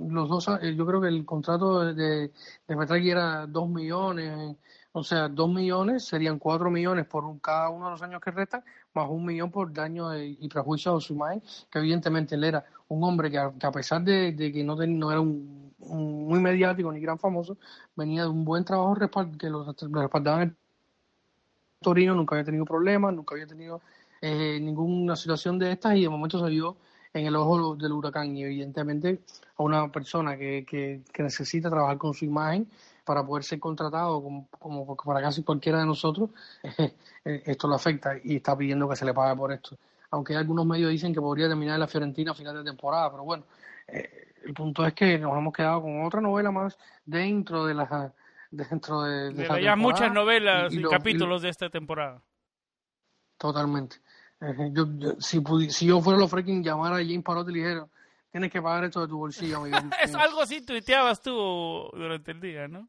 los dos. Yo creo que el contrato de, de Petraki era dos millones. O sea, dos millones serían cuatro millones por un, cada uno de los años que restan, más un millón por daño y prejuicio a su imagen, que evidentemente él era un hombre que a, pesar de, de, que no, ten, no era un, un, muy mediático ni gran famoso, venía de un buen trabajo que lo, respaldaban en Torino, nunca había tenido problemas, nunca había tenido eh, ninguna situación de estas y de momento se vio en el ojo del huracán y evidentemente a una persona que, que, que necesita trabajar con su imagen para poder ser contratado como, como para casi cualquiera de nosotros, eh, esto lo afecta y está pidiendo que se le pague por esto. Aunque algunos medios dicen que podría terminar en la Fiorentina a final de temporada, pero bueno, eh, el punto es que nos hemos quedado con otra novela más dentro de la dentro de, de, de ya muchas novelas y, capítulos y, de esta temporada. Totalmente. Yo, yo, si, si yo fuera los freaking llamar a James Parotti ligero, tienes que pagar esto de tu bolsillo, amigo. es algo así tuiteabas tú durante el día, ¿no?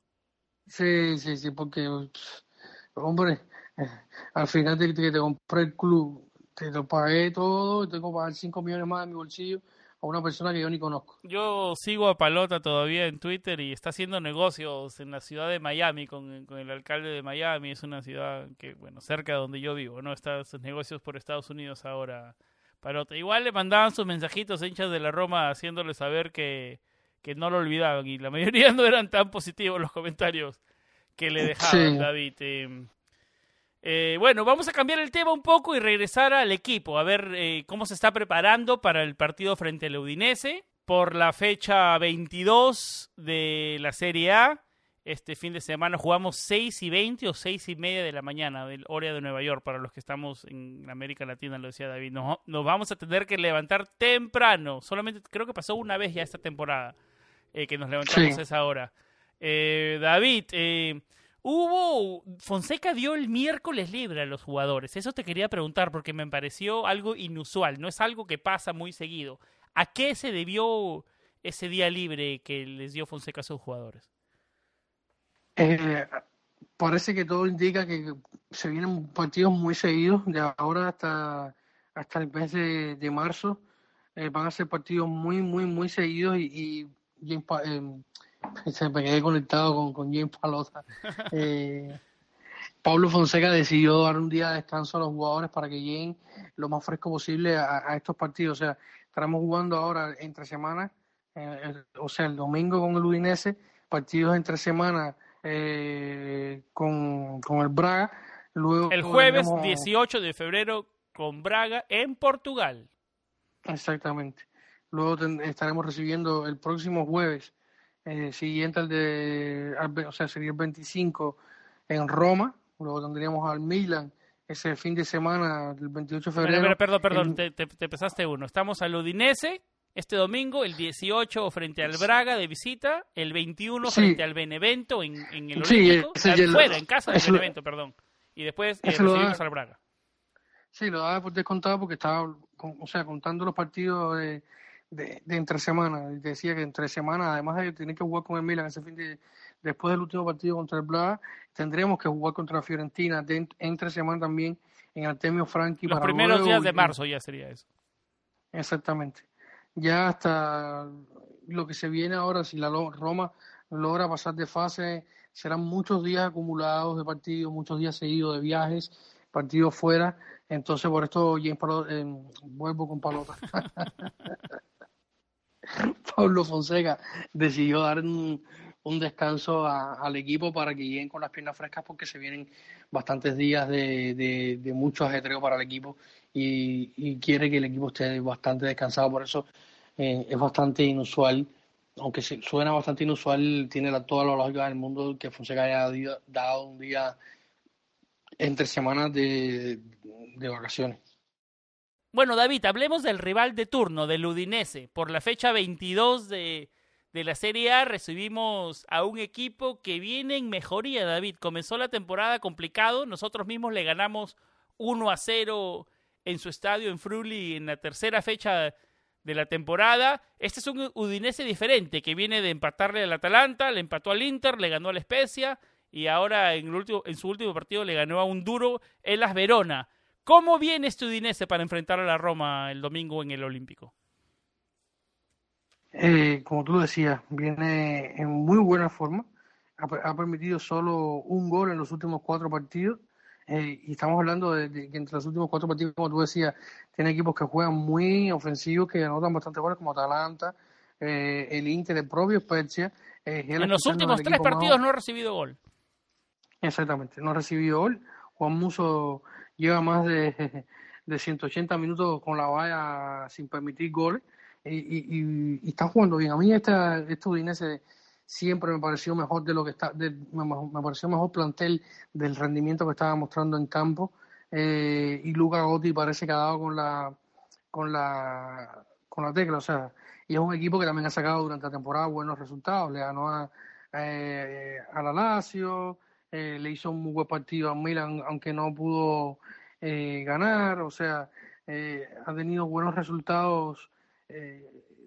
Sí, sí, sí, porque, hombre, al final de que te compré el club, te lo pagué todo, tengo que pagar 5 millones más de mi bolsillo a una persona que yo ni conozco. Yo sigo a Palota todavía en Twitter y está haciendo negocios en la ciudad de Miami con, con el alcalde de Miami. Es una ciudad que, bueno, cerca de donde yo vivo, ¿no? Está sus negocios por Estados Unidos ahora. Palota. Igual le mandaban sus mensajitos hinchas de la Roma haciéndole saber que, que no lo olvidaban y la mayoría no eran tan positivos los comentarios que le dejaban, sí. David. Eh, eh, bueno, vamos a cambiar el tema un poco y regresar al equipo, a ver eh, cómo se está preparando para el partido frente al Udinese por la fecha 22 de la Serie A. Este fin de semana jugamos 6 y 20 o 6 y media de la mañana del hora de Nueva York para los que estamos en América Latina, lo decía David. Nos, nos vamos a tener que levantar temprano. Solamente creo que pasó una vez ya esta temporada eh, que nos levantamos sí. a esa hora. Eh, David, eh, Hubo, Fonseca dio el miércoles libre a los jugadores. Eso te quería preguntar porque me pareció algo inusual. No es algo que pasa muy seguido. ¿A qué se debió ese día libre que les dio Fonseca a sus jugadores? Eh, parece que todo indica que se vienen partidos muy seguidos de ahora hasta, hasta el mes de, de marzo. Eh, van a ser partidos muy, muy, muy seguidos y, y, y eh, se me quedé conectado con, con James Palota. Eh, Pablo Fonseca decidió dar un día de descanso a los jugadores para que lleguen lo más fresco posible a, a estos partidos. O sea, estaremos jugando ahora entre semanas, eh, o sea, el domingo con el Udinese, partidos entre semanas eh, con, con el Braga. Luego el jueves tenemos... 18 de febrero con Braga en Portugal. Exactamente. luego estaremos recibiendo el próximo jueves eh, siguiente al de, o sea, sería el 25 en Roma, luego tendríamos al Milan ese fin de semana del 28 de febrero. perdón, perdón, te, te, pasaste uno. Estamos al Udinese este domingo, el 18 frente al Braga de visita, el 21 frente al Benevento en, en el Olímpico, fuera, en casa del Benevento, perdón. Y después eh, recibimos al Braga. Sí, lo daba por descontado porque estaba, o sea, contando los partidos de, de, entre semana. Decía que entre semana, además de tener que jugar con el Milan ese fin de, después del último partido contra el Braga, tendríamos que jugar contra la Fiorentina entre semana también en Artemio Franchi. Los primeros días de marzo ya sería eso. Exactamente ya hasta lo que se viene ahora, si la Roma logra pasar de fase, serán muchos días acumulados de partidos, muchos días seguidos de viajes, partidos fuera. Entonces, por esto, James eh, vuelvo con Palota. Pablo Fonseca decidió dar un, descanso al equipo para que lleguen con las piernas frescas porque se vienen bastantes días de, mucho ajetreo para el equipo y, quiere que el equipo esté bastante descansado. Por eso eh, es bastante inusual, aunque suena bastante inusual, tiene la, toda la lógica del mundo que Fonseca haya dado un día entre semanas de vacaciones. Bueno, David, hablemos del rival de turno, del Udinese. Por la fecha 22 de, de la Serie A recibimos a un equipo que viene en mejoría, David. Comenzó la temporada complicado, nosotros mismos le ganamos 1 a 0 en su estadio en Fruli en la tercera fecha de la temporada. Este es un Udinese diferente que viene de empatarle al Atalanta, le empató al Inter, le ganó a la y ahora en, el último, en su último partido le ganó a un duro en las Verona. ¿Cómo viene este Udinese para enfrentar a la Roma el domingo en el Olímpico? Eh, como tú decías, viene en muy buena forma. ha permitido solo un gol en los últimos cuatro partidos eh, y estamos hablando de, que entre los últimos cuatro partidos, como tú decías, tiene equipos que juegan muy ofensivos, que anotan bastante goles, como Atalanta, eh, el Inter, el propio Spezia. Eh, en los últimos tres partidos no ha recibido gol. Exactamente, no ha recibido gol. Juan Muso lleva más de, de 180 minutos con la valla sin permitir goles y, y, está jugando bien. A mí esta, este Udinese siempre me pareció mejor de lo que está, me, pareció mejor plantel del rendimiento que estaba mostrando en campo. Eh, y Luca Gotti parece que ha dado con la, con la, con la tecla, o sea, y es un equipo que también ha sacado durante la temporada buenos resultados. Le ganó a, eh, a la Lazio, eh, le hizo un muy buen partido a Milan, aunque no pudo ganar, o sea, ha tenido buenos resultados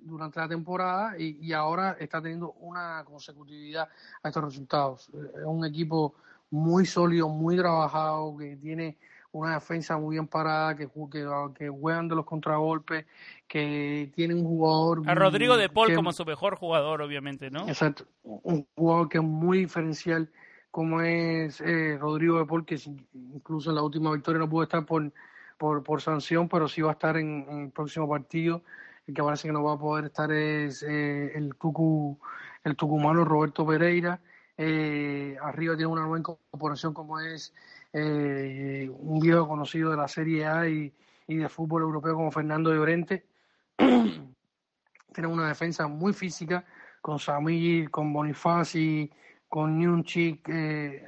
durante la temporada y, ahora está teniendo una consecutividad a estos resultados. Es un equipo muy sólido, muy trabajado, que tiene una defensa muy bien parada, que, que, que juegan de los contragolpes, que tiene un jugador... A Rodrigo de Paul como su mejor jugador, obviamente, ¿no? Exacto, un jugador que es muy diferencial, como es eh, Rodrigo de Paul, que incluso en la última victoria no pudo estar por, por, sanción, pero sí va a estar en el próximo partido el que parece que no va a poder estar es eh, el, tucu, el tucumano Roberto Pereira. Eh, arriba tiene una nueva incorporación como es eh, un viejo conocido de la Serie A y, de fútbol europeo como Fernando Llorente. tiene una defensa muy física con Samir, con Bonifaci, con Nunchik,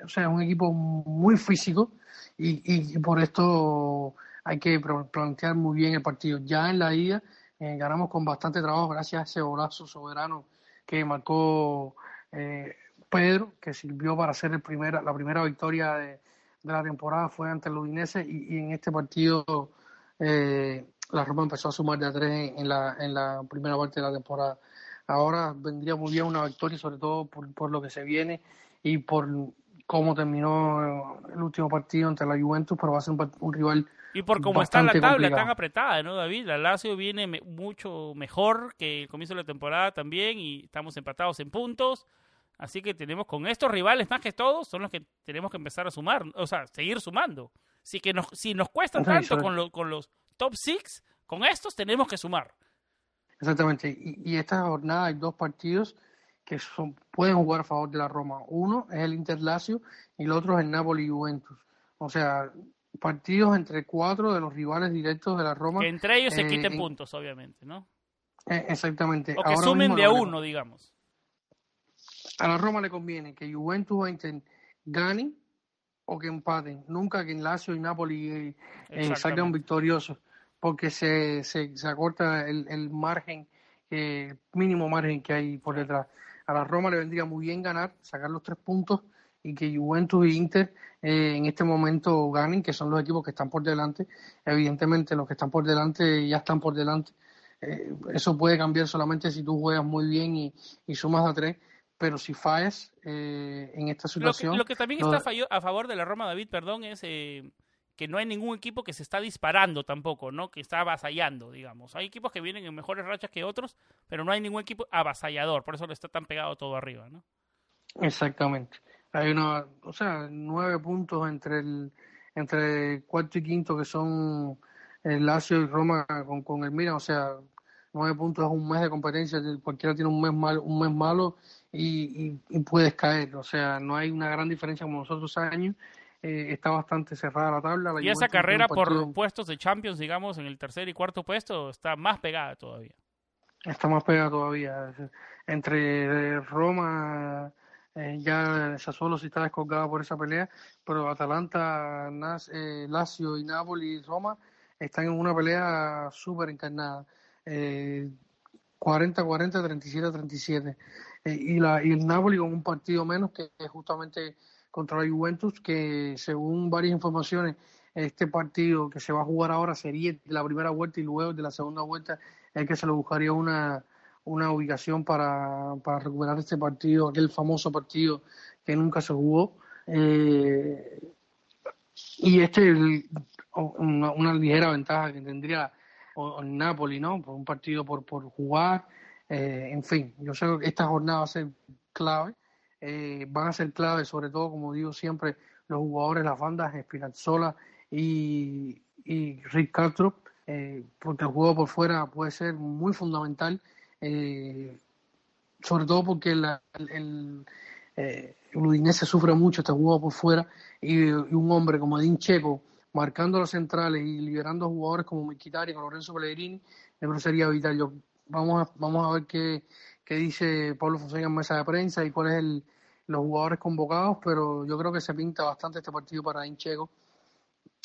o sea, un equipo muy físico y, y por esto hay que plantear muy bien el partido. Ya en la ida eh, ganamos con bastante trabajo gracias a ese golazo soberano que marcó eh, Pedro, que sirvió para hacer el primera, la primera victoria de, la temporada, fue ante el Udinese y, en este partido eh, la Roma empezó a sumar de a tres en la, en la primera parte de la temporada. Ahora vendría muy bien una victoria, sobre todo por, por lo que se viene y por cómo terminó el último partido ante la Juventus, pero va a ser un rival y por cómo está la tabla tan apretada, ¿no, David? La Lazio viene mucho mejor que el comienzo de la temporada también y estamos empatados en puntos. Así que tenemos con estos rivales más que todos, son los que tenemos que empezar a sumar, o sea, seguir sumando. Si, que nos, si nos cuesta tanto con, con los top six, con estos tenemos que sumar. Exactamente. Y, y esta jornada hay dos partidos que son, pueden jugar a favor de la Roma. Uno es el Inter Lazio y el otro es el Napoli Juventus. O sea, partidos entre cuatro de los rivales directos de la Roma. Que entre ellos se eh, quiten puntos, obviamente, ¿no? Eh, exactamente. O que sumen de a uno, digamos. A la Roma le conviene que Juventus o Inter ganen o que empaten. Nunca que en Lazio y Napoli eh salgan victoriosos, porque se, se, se acorta el, el margen, eh, mínimo margen que hay por detrás. A la Roma le vendría muy bien ganar, sacar los tres puntos y que Juventus e Inter eh, en este momento ganen, que son los equipos que están por delante. Evidentemente los que están por delante ya están por delante. Eh, eso puede cambiar solamente si tú juegas muy bien y, y sumas a tres, pero si fallas eh, en esta situación... Lo que, también está a favor de la Roma, David, perdón, es que no hay ningún equipo que se está disparando tampoco, ¿no? Que está avasallando, digamos. Hay equipos que vienen en mejores rachas que otros, pero no hay ningún equipo avasallador, por eso le está tan pegado todo arriba, ¿no? Exactamente. Hay una, o sea, nueve puntos entre el entre cuarto y quinto que son el Lazio y Roma con, con el Milan, o sea, nueve puntos es un mes de competencia, cualquiera tiene un mes malo, un mes malo y, y, puedes caer, o sea, no hay una gran diferencia como nosotros años, eh, está bastante cerrada la tabla. y esa carrera por puestos de Champions, digamos, en el tercer y cuarto puesto, está más pegada todavía. Está más pegada todavía. Entre Roma, eh, ya Sassuolo sí está descolgado por esa pelea, pero Atalanta, eh, Lazio y Napoli y Roma están en una pelea súper encarnada. 40-40, 37-37. y, la, y el Napoli con un partido menos que es justamente contra la Juventus, que según varias informaciones, este partido que se va a jugar ahora sería de la primera vuelta y luego de la segunda vuelta es que se le buscaría una, una ubicación para, para recuperar este partido, aquel famoso partido que nunca se jugó. Eh, y este una, una, ligera ventaja que tendría el Napoli, ¿no? Por un partido por, por jugar. Eh, en fin, yo sé que esta jornada va a ser clave. Eh, van a ser clave, sobre todo, como digo siempre, los jugadores, las bandas, Espinazzola y, y Rick Castro, porque el juego por fuera puede ser muy fundamental eh, sobre todo porque el, el, eh, Udinese sufre mucho este juego por fuera y, un hombre como Edin Checo marcando los centrales y liberando jugadores como Miquitari con Lorenzo Pellegrini me sería vital. Yo, vamos, a, vamos a ver qué, qué dice Pablo Fonseca en mesa de prensa y cuáles son los jugadores convocados, pero yo creo que se pinta bastante este partido para Edin Checo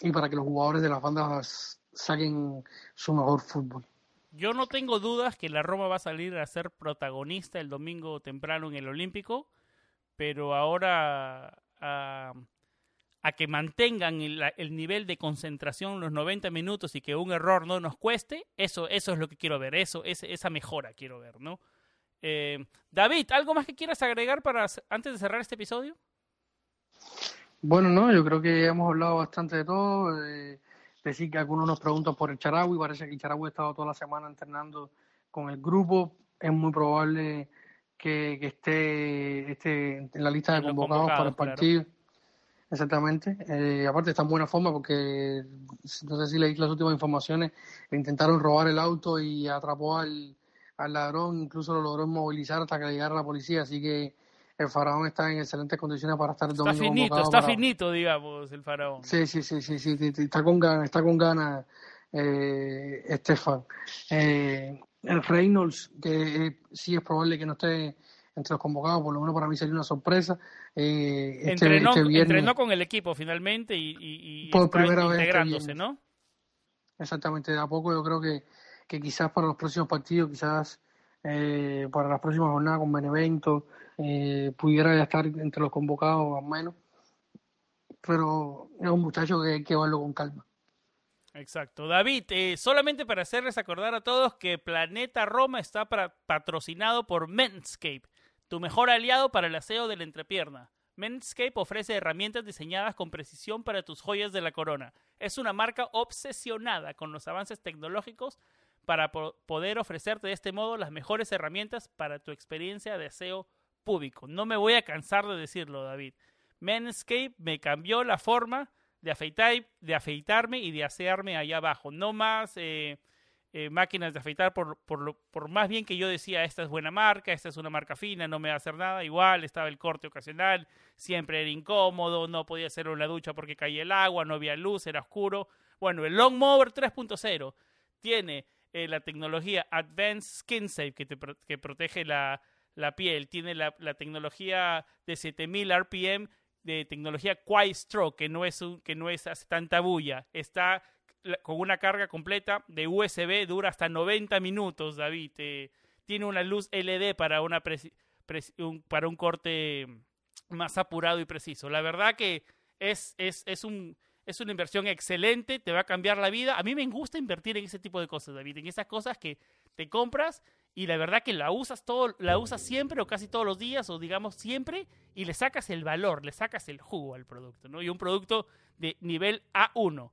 y para que los jugadores de las bandas saquen su mejor fútbol. Yo no tengo dudas que la Roma va a salir a ser protagonista el domingo temprano en el Olímpico, pero ahora a, que mantengan el, nivel de concentración los 90 minutos y que un error no nos cueste, eso, eso es lo que quiero ver, eso, esa mejora quiero ver, ¿no? Eh, David, ¿algo más que quieras agregar para antes de cerrar este episodio? Bueno, no, yo creo que hemos hablado bastante de todo. Eh, decir que algunos nos preguntan por el Charagüi, parece que el Charagüi ha estado toda la semana entrenando con el grupo, es muy probable que, esté, esté, en la lista de convocados, para el partido. Exactamente. Eh, aparte está en buena forma porque no sé si leí las últimas informaciones, le intentaron robar el auto y atrapó al, al ladrón, incluso lo logró movilizar hasta que llegara la policía, así que el faraón está en excelentes condiciones para estar el domingo. Está finito, está finito, digamos, el faraón. Sí, sí, sí, sí, sí, está con ganas, está con ganas, eh, Estefan. Eh, el Reynolds, que eh, sí es probable que no esté entre los convocados, por lo menos para mí sería una sorpresa. Eh, este, entrenó, este entrenó, con el equipo finalmente y, y, por primera vez este ¿no? Exactamente, de a poco yo creo que, que quizás para los próximos partidos, quizás eh, para las próximas jornadas con Benevento, eh, pudiera estar entre los convocados al menos. Pero es un muchacho que hay que verlo con calma. Exacto. David, eh, solamente para hacerles acordar a todos que Planeta Roma está patrocinado por Menscape, tu mejor aliado para el aseo de la entrepierna. Menscape ofrece herramientas diseñadas con precisión para tus joyas de la corona. Es una marca obsesionada con los avances tecnológicos para poder ofrecerte de este modo las mejores herramientas para tu experiencia de aseo público. No me voy a cansar de decirlo, David. Manscape me cambió la forma de, afeitar, de afeitarme y de asearme allá abajo. No más eh, eh, máquinas de afeitar, por, por, por, más bien que yo decía, esta es buena marca, esta es una marca fina, no me va a hacer nada. Igual estaba el corte ocasional, siempre era incómodo, no podía hacerlo en la ducha porque caía el agua, no había luz, era oscuro. Bueno, el Long Mover 3.0 tiene eh, la tecnología Advanced Skin Safe que, te, que protege la, la piel. Tiene la, la, tecnología de 7000 RPM de tecnología Quiet Stroke, que no es, un, que no es hace tanta bulla. Está con una carga completa de USB, dura hasta 90 minutos, David. Eh, tiene una luz LED para, una un, para un corte más apurado y preciso. La verdad que es, es, es, un, es una inversión excelente, te va a cambiar la vida. A mí me gusta invertir en ese tipo de cosas, David, en esas cosas que te compras y la verdad que la usas todo, la usas siempre o casi todos los días o digamos siempre y le sacas el valor, le sacas el jugo al producto, ¿no? Y un producto de nivel A1.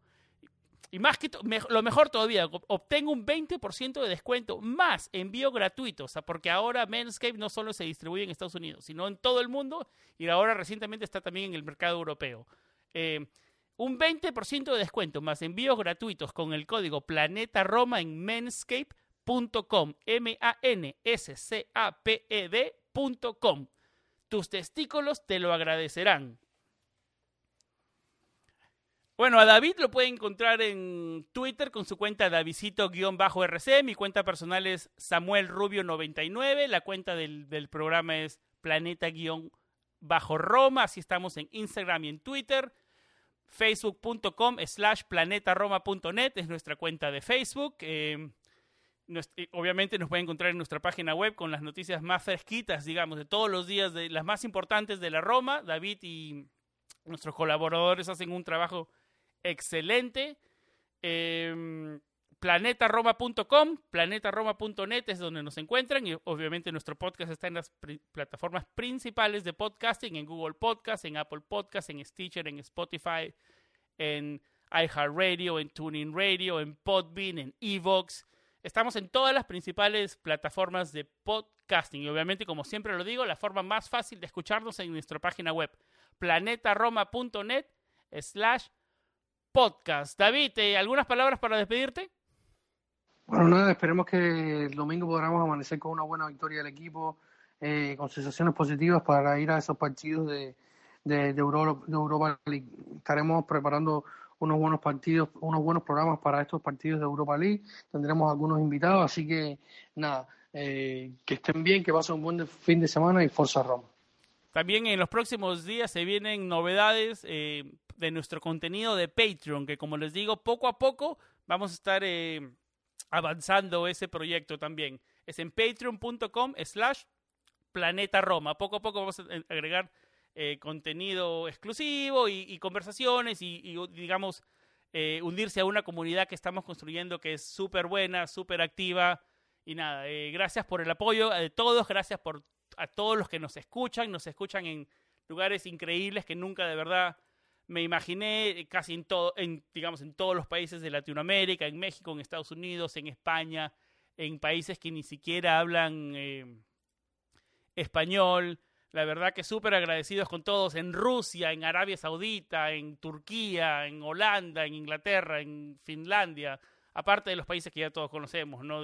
Y más que lo mejor todavía, obtengo un 20% de descuento más envío gratuito, o sea, porque ahora Manscaped no solo se distribuye en Estados Unidos, sino en todo el mundo y ahora recientemente está también en el mercado europeo. Eh, un 20% de descuento más envíos gratuitos con el código Planeta Roma en manscape.com, M-A-N-S-C-A-P-E-D.com. Tus testículos te lo agradecerán. Bueno, a David lo pueden encontrar en Twitter con su cuenta Davidito-RC. Mi cuenta personal es Samuel Rubio99. La cuenta del, del programa es Planeta-Roma. Así estamos en Instagram y en Twitter. Facebook.com slash planetaroma.net es nuestra cuenta de Facebook. Eh, obviamente nos pueden encontrar en nuestra página web con las noticias más fresquitas, digamos, de todos los días, de las más importantes de la Roma. David y nuestros colaboradores hacen un trabajo excelente. Eh, planetaroma.com, planetaroma.net es donde nos encuentran y obviamente nuestro podcast está en las plataformas principales de podcasting, en Google Podcast, en Apple Podcast, en Stitcher, en Spotify, en iHeartRadio, en Tuning Radio, en Podbean, en Evox. Estamos en todas las principales plataformas de podcasting y obviamente, como siempre lo digo, la forma más fácil de escucharnos en nuestra página web, planetaroma.net slash podcast. David, ¿algunas palabras para despedirte? Bueno, nada, esperemos que el domingo podamos amanecer con una buena victoria del equipo, eh, con sensaciones positivas para ir a esos partidos de, de, de, Europa, League. Estaremos preparando unos buenos partidos, unos buenos programas para estos partidos de Europa League. Tendremos algunos invitados, así que nada, eh, que estén bien, que pasen un buen fin de semana y Forza Roma. También en los próximos días se vienen novedades eh, de nuestro contenido de Patreon, que como les digo, poco a poco vamos a estar eh, avanzando ese proyecto también. Es en patreon.com slash planeta Roma. Poco a poco vamos a agregar eh, contenido exclusivo y, conversaciones y, digamos, eh, hundirse a una comunidad que estamos construyendo que es súper buena, súper activa. Y nada, gracias por el apoyo de todos, gracias por a todos los que nos escuchan, nos escuchan en lugares increíbles que nunca de verdad me imaginé casi en todo, en, digamos, en todos los países de Latinoamérica, en México, en Estados Unidos, en España, en países que ni siquiera hablan eh, español. La verdad que súper agradecidos con todos, en Rusia, en Arabia Saudita, en Turquía, en Holanda, en Inglaterra, en Finlandia, aparte de los países que ya todos conocemos, ¿no?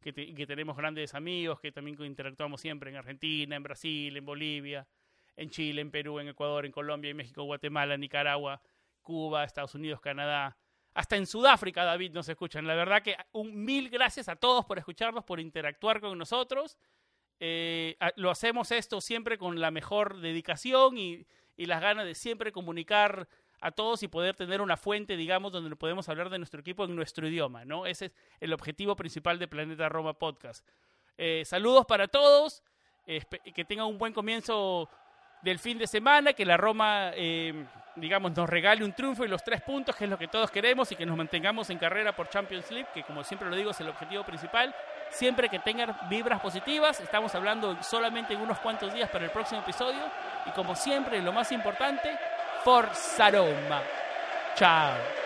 Que, que tenemos grandes amigos, que también interactuamos siempre en Argentina, en Brasil, en Bolivia en Chile, en Perú, en Ecuador, en Colombia, en México, Guatemala, Nicaragua, Cuba, Estados Unidos, Canadá. Hasta en Sudáfrica, David, nos escuchan. La verdad que un mil gracias a todos por escucharnos, por interactuar con nosotros. Eh, lo hacemos esto siempre con la mejor dedicación y, y, las ganas de siempre comunicar a todos y poder tener una fuente, digamos, donde podemos hablar de nuestro equipo en nuestro idioma, ¿no? Ese es el objetivo principal de Planeta Roma Podcast. Eh, saludos para todos, que tengan un buen comienzo del fin de semana, que la Roma, eh, digamos, nos regale un triunfo y los tres puntos, que es lo que todos queremos, y que nos mantengamos en carrera por Champions League, que como siempre lo digo es el objetivo principal. Siempre que tengan vibras positivas, estamos hablando solamente en unos cuantos días para el próximo episodio, y como siempre, lo más importante, Forza Roma. Chao.